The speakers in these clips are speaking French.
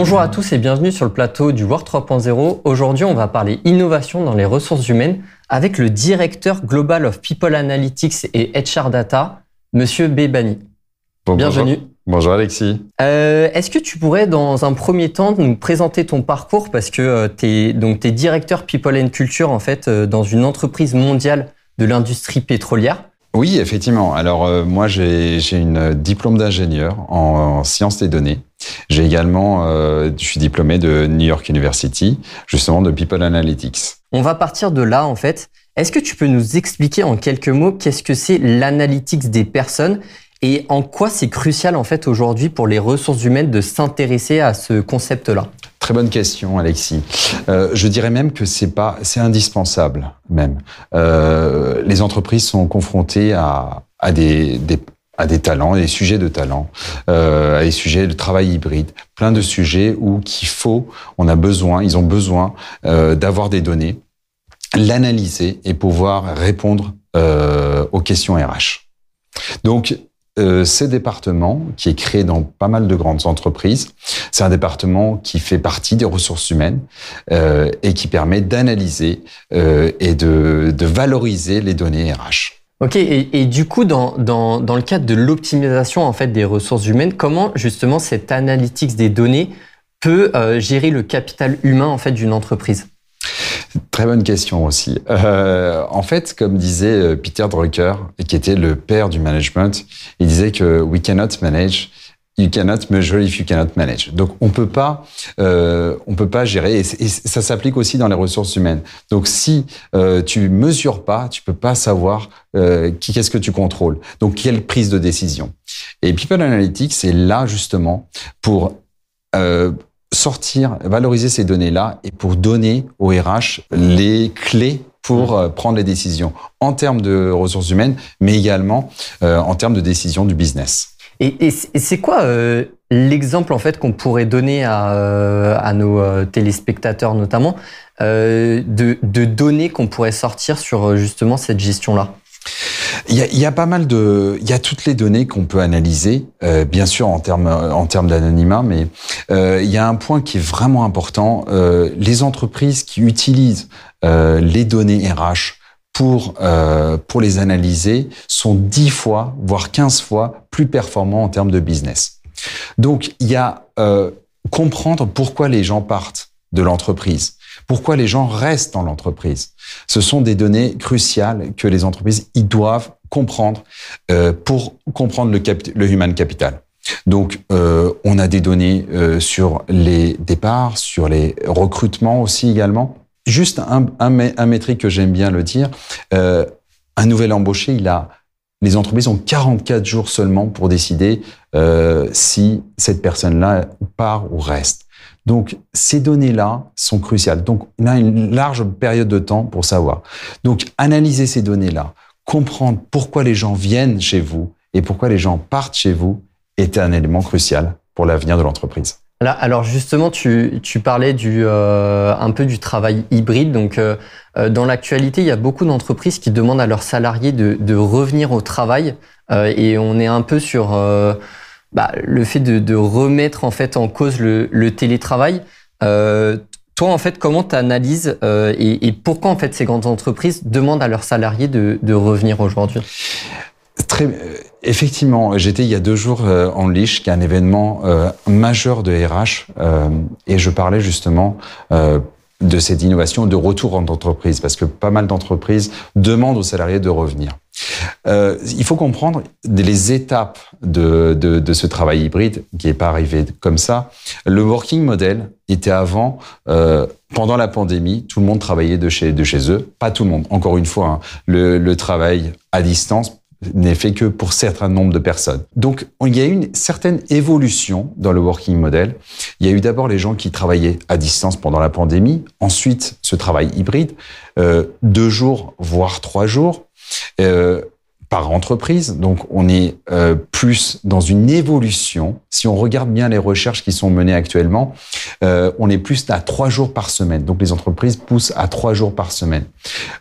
Bonjour à tous et bienvenue sur le plateau du World 3.0. Aujourd'hui, on va parler innovation dans les ressources humaines avec le directeur global of People Analytics et HR Data, Monsieur Bebani. Bienvenue. Bonjour Alexis. Euh, Est-ce que tu pourrais, dans un premier temps, nous présenter ton parcours? Parce que euh, tu es directeur People and Culture en fait euh, dans une entreprise mondiale de l'industrie pétrolière. Oui, effectivement. Alors euh, moi, j'ai une diplôme d'ingénieur en, en, sciences des données. J'ai également, euh, je suis diplômé de New York University, justement de People Analytics. On va partir de là en fait. Est-ce que tu peux nous expliquer en quelques mots qu'est-ce que c'est l'analytics des personnes et en quoi c'est crucial en fait aujourd'hui pour les ressources humaines de s'intéresser à ce concept-là? Très bonne question, Alexis. Euh, je dirais même que c'est pas, c'est indispensable même. Euh, les entreprises sont confrontées à, à des, à des talents, des sujets de talent, euh, à des sujets de travail hybride, plein de sujets où qu'il faut, on a besoin, ils ont besoin euh, d'avoir des données, l'analyser et pouvoir répondre euh, aux questions RH. Donc euh, ce département, qui est créé dans pas mal de grandes entreprises, c'est un département qui fait partie des ressources humaines euh, et qui permet d'analyser euh, et de, valoriser les données RH. Ok, et, du coup, dans, le cadre de l'optimisation en fait des ressources humaines, comment justement cette analytics des données peut euh, gérer le capital humain en fait d'une entreprise? Très bonne question aussi. Euh, en fait, comme disait euh, Peter Drucker, qui était le père du management, il disait que we cannot manage, you cannot measure if you cannot manage. Donc on peut pas, euh, on peut pas gérer, et, ça s'applique aussi dans les ressources humaines. Donc si euh, tu mesures pas, tu peux pas savoir euh, qui qu'est-ce que tu contrôles. Donc quelle prise de décision. Et People Analytics c'est là justement pour euh, sortir, valoriser ces données-là et pour donner au RH les clés pour euh, prendre les décisions en termes de ressources humaines, mais également euh, en termes de décision du business. Et, et c'est quoi euh, l'exemple en fait qu'on pourrait donner à, euh, à nos téléspectateurs notamment de, de données qu'on pourrait sortir sur justement cette gestion-là? Il y, a, il y, a, pas mal de, il y a toutes les données qu'on peut analyser, euh, bien sûr en termes en termes d'anonymat, mais euh, il y a un point qui est vraiment important. Euh, les entreprises qui utilisent euh, les données RH pour euh, pour les analyser sont 10 fois, voire 15 fois plus performants en termes de business. Donc il y a euh, comprendre pourquoi les gens partent de l'entreprise. Pourquoi les gens restent dans l'entreprise Ce sont des données cruciales que les entreprises ils doivent comprendre euh, pour comprendre le, le, human capital. Donc, euh, on a des données euh, sur les départs, sur les recrutements aussi également. Juste un, un, un métrique que j'aime bien le dire, euh, un nouvel embauché, il a les entreprises ont 44 jours seulement pour décider euh, si cette personne-là part ou reste. Donc, ces données-là sont cruciales. Donc, on a une large période de temps pour savoir. Donc, analyser ces données-là, comprendre pourquoi les gens viennent chez vous et pourquoi les gens partent chez vous est un élément crucial pour l'avenir de l'entreprise. Alors justement, tu, tu parlais du, euh, un peu du travail hybride. Donc, euh, dans l'actualité, il y a beaucoup d'entreprises qui demandent à leurs salariés de, de revenir au travail, euh, et on est un peu sur euh, bah, le fait de, de, remettre en fait en cause le télétravail. Euh, toi, en fait, comment tu analyses et, et, pourquoi en fait ces grandes entreprises demandent à leurs salariés de, revenir aujourd'hui? Très, effectivement, j'étais il y a deux jours euh, en Lich, qui est un événement euh, majeur de RH, euh, et je parlais justement de cette innovation de retour en entreprise, parce que pas mal d'entreprises demandent aux salariés de revenir. Euh, il faut comprendre les étapes de, de, de ce travail hybride qui n'est pas arrivé comme ça. Le working model était avant, euh, pendant la pandémie, tout le monde travaillait de chez, de chez eux. Pas tout le monde, encore une fois, hein, le, le travail à distance n'est fait que pour certain nombre de personnes. Donc, il y a eu une certaine évolution dans le working model. Il y a eu d'abord les gens qui travaillaient à distance pendant la pandémie, ensuite ce travail hybride, euh, deux jours, voire trois jours. Euh, par entreprise. Donc, on est euh, plus dans une évolution. Si on regarde bien les recherches qui sont menées actuellement, euh, on est plus à trois jours par semaine. Donc, les entreprises poussent à trois jours par semaine.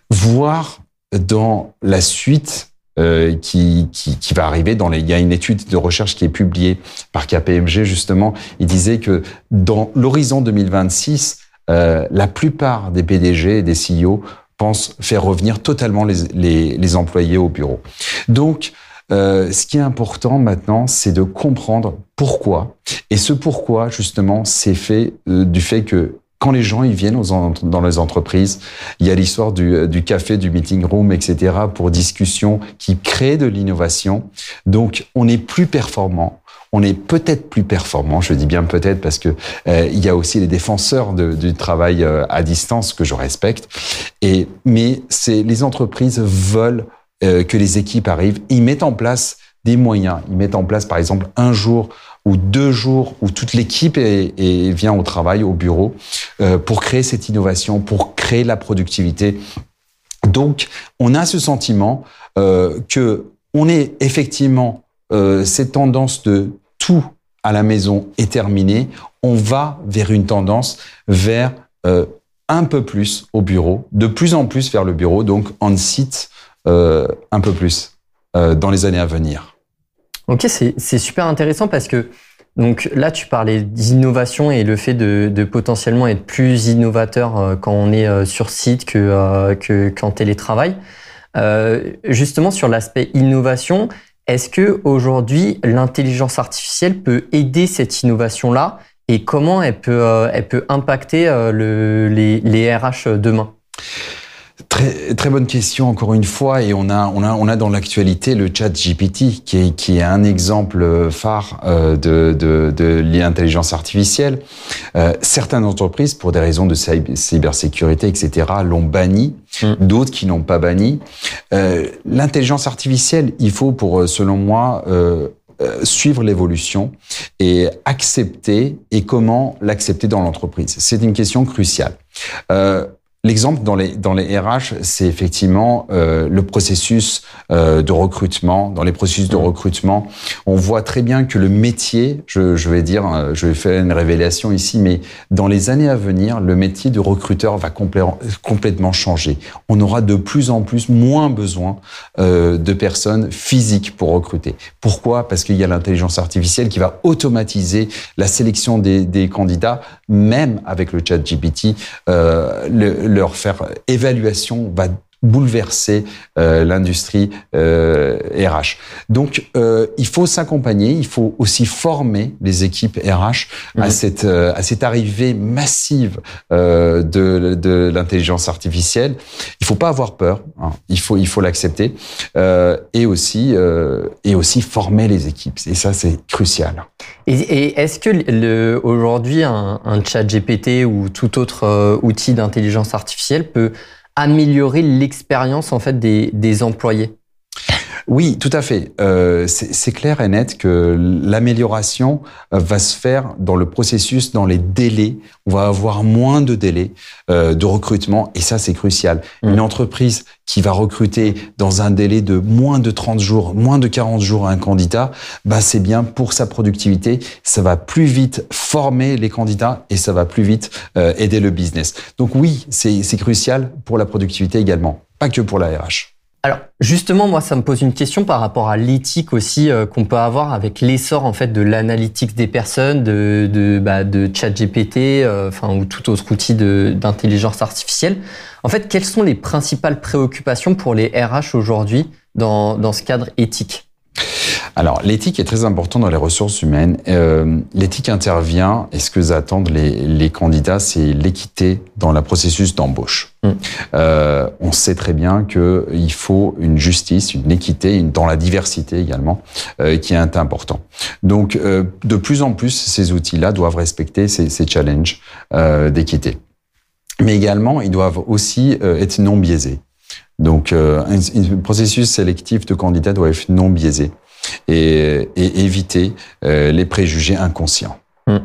Voire dans la suite, euh, qui, qui, va arriver dans les. Il y a une étude de recherche qui est publiée par KPMG justement. Il disait que dans l'horizon 2026, euh, la plupart des PDG et des CEO pensent faire revenir totalement les, les, employés au bureau. Donc euh, ce qui est important maintenant, c'est de comprendre pourquoi. Et ce pourquoi, justement, c'est fait du fait que quand les gens ils viennent dans les entreprises, il y a l'histoire du, euh, café, du meeting room, etc. pour discussion qui crée de l'innovation. Donc, on est plus performant. On est peut-être plus performant, je dis bien peut-être parce que euh, il y a aussi les défenseurs du travail à distance que je respecte. Mais c'est les entreprises veulent euh, que les équipes arrivent, ils mettent en place des moyens. Ils mettent en place, par exemple, un jour deux jours où toute l'équipe vient au travail, au bureau, euh, pour créer cette innovation, pour créer la productivité. Donc, on a ce sentiment euh, que on est effectivement euh, cette tendance de tout à la maison est terminée. On va vers une tendance vers euh, un peu plus au bureau, de plus en plus vers le bureau, donc on site un peu plus dans les années à venir. Ok, c'est super intéressant parce que donc là, tu parlais d'innovation et le fait de, de, potentiellement être plus innovateur euh, quand on est sur site que, que qu'en télétravail. Euh, justement, sur l'aspect innovation, est-ce que aujourd'hui l'intelligence artificielle peut aider cette innovation-là? Et comment elle peut, elle peut impacter le, les, les RH demain? Très, très bonne question encore une fois et on a on a on a dans l'actualité le chat GPT qui est qui est un exemple phare euh, de de, de l'intelligence artificielle. Euh, certaines entreprises pour des raisons de cybersécurité etc l'ont banni, mm. d'autres qui n'ont pas banni. Euh, l'intelligence artificielle il faut pour selon moi euh, euh, suivre l'évolution et accepter et comment l'accepter dans l'entreprise. C'est une question cruciale. Euh, L'exemple dans les dans les RH, c'est effectivement euh, le processus euh, de recrutement. Dans les processus de mmh. recrutement, on voit très bien que le métier, je, je vais dire, euh, je vais faire une révélation ici, mais dans les années à venir, le métier de recruteur va complètement changer. On aura de plus en plus moins besoin euh, de personnes physiques pour recruter. Pourquoi? Parce qu'il y a l'intelligence artificielle qui va automatiser la sélection des, des candidats, même avec le chat GPT. Euh, le, leur faire évaluation va bouleverser euh, l'industrie euh, RH. Donc, euh, il faut s'accompagner, il faut aussi former les équipes RH à mhm. cette euh, à cette arrivée massive euh, de, de l'intelligence artificielle. Il faut pas avoir peur, hein. il faut il faut l'accepter euh, et aussi et aussi former les équipes. Et ça, c'est crucial. Et, et est-ce que aujourd'hui un, un chat GPT ou tout autre outil d'intelligence artificielle peut améliorer l'expérience en fait des, des employés oui, tout à fait. Euh, c'est clair et net que l'amélioration euh, va se faire dans le processus, dans les délais. On va avoir moins de délais euh, de recrutement et ça, c'est crucial. Mmh. Une entreprise qui va recruter dans un délai de moins de 30 jours, moins de 40 jours un candidat, bah c'est bien pour sa productivité. Ça va plus vite former les candidats et ça va plus vite euh, aider le business. Donc oui, c'est crucial pour la productivité également, pas que pour la RH. Alors justement, moi, ça me pose une question par rapport à l'éthique aussi euh, qu'on peut avoir avec l'essor en fait de l'analytique des personnes, de de, bah, ChatGPT, euh, enfin ou tout autre outil d'intelligence artificielle. En fait, quelles sont les principales préoccupations pour les RH aujourd'hui dans dans ce cadre éthique? Alors, l'éthique est très importante dans les ressources humaines. Euh, l'éthique intervient, et ce que attendent les, les candidats, c'est l'équité dans le processus d'embauche. Mm. Euh, on sait très bien qu'il faut une justice, une équité, une, dans la diversité également, euh, qui est important. Donc, euh, de plus en plus, ces outils-là doivent respecter ces, ces challenges euh, d'équité. Mais également, ils doivent aussi euh, être non biaisés. Donc, un, un processus sélectif de candidats doit être non biaisé et, éviter euh, les préjugés inconscients. Mmh.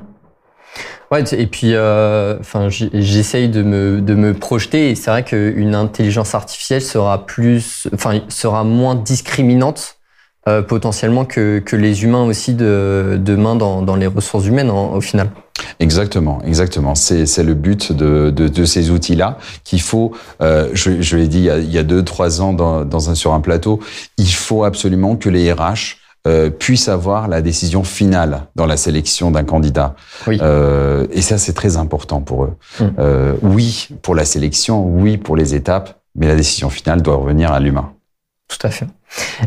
Ouais, et puis, euh, enfin, j'essaye de me, de me projeter, et c'est vrai qu'une intelligence artificielle sera plus, enfin, sera moins discriminante potentiellement que, que les humains aussi de demain dans, dans les ressources humaines au final. Exactement, exactement. C'est le but de, de, de ces outils-là qu'il faut. Euh, je, je l'ai dit il y, a, il y a deux, trois ans dans, dans un, sur un plateau. Il faut absolument que les RH euh, puissent avoir la décision finale dans la sélection d'un candidat. Oui. Euh, et ça, c'est très important pour eux. Hum. Euh, oui, pour la sélection, oui, pour les étapes, mais la décision finale doit revenir à l'humain. Tout à fait.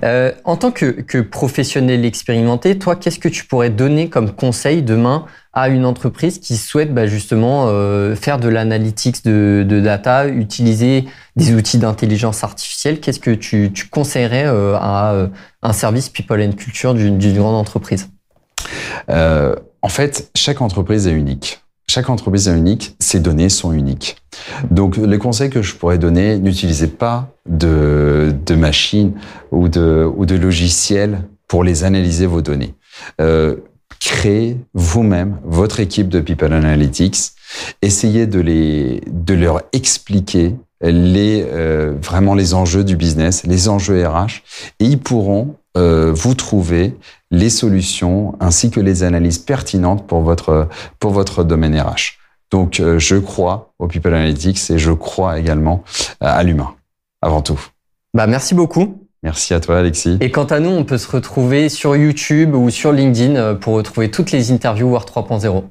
Euh, en tant que, professionnel expérimenté, toi, qu'est-ce que tu pourrais donner comme conseil demain à une entreprise qui souhaite bah, justement euh, faire de l'analytics de, data, utiliser des outils d'intelligence artificielle? Qu'est-ce que tu, conseillerais euh, à un service People and Culture d'une grande entreprise? En fait, chaque entreprise est unique. Chaque entreprise est unique, ses données sont uniques. Donc, les conseils que je pourrais donner, n'utilisez pas de, de machines ou de, ou de logiciels pour les analyser vos données. Euh, créez vous-même votre équipe de People Analytics. Essayez de, les, de leur expliquer les, euh, vraiment les enjeux du business, les enjeux RH, et ils pourront euh, vous trouver les solutions ainsi que les analyses pertinentes pour votre, pour votre domaine RH. Donc, euh, je crois au People Analytics et je crois également à l'humain, avant tout. Bah, merci beaucoup. Merci à toi, Alexis. Et quant à nous, on peut se retrouver sur YouTube ou sur LinkedIn pour retrouver toutes les interviews War 3.0.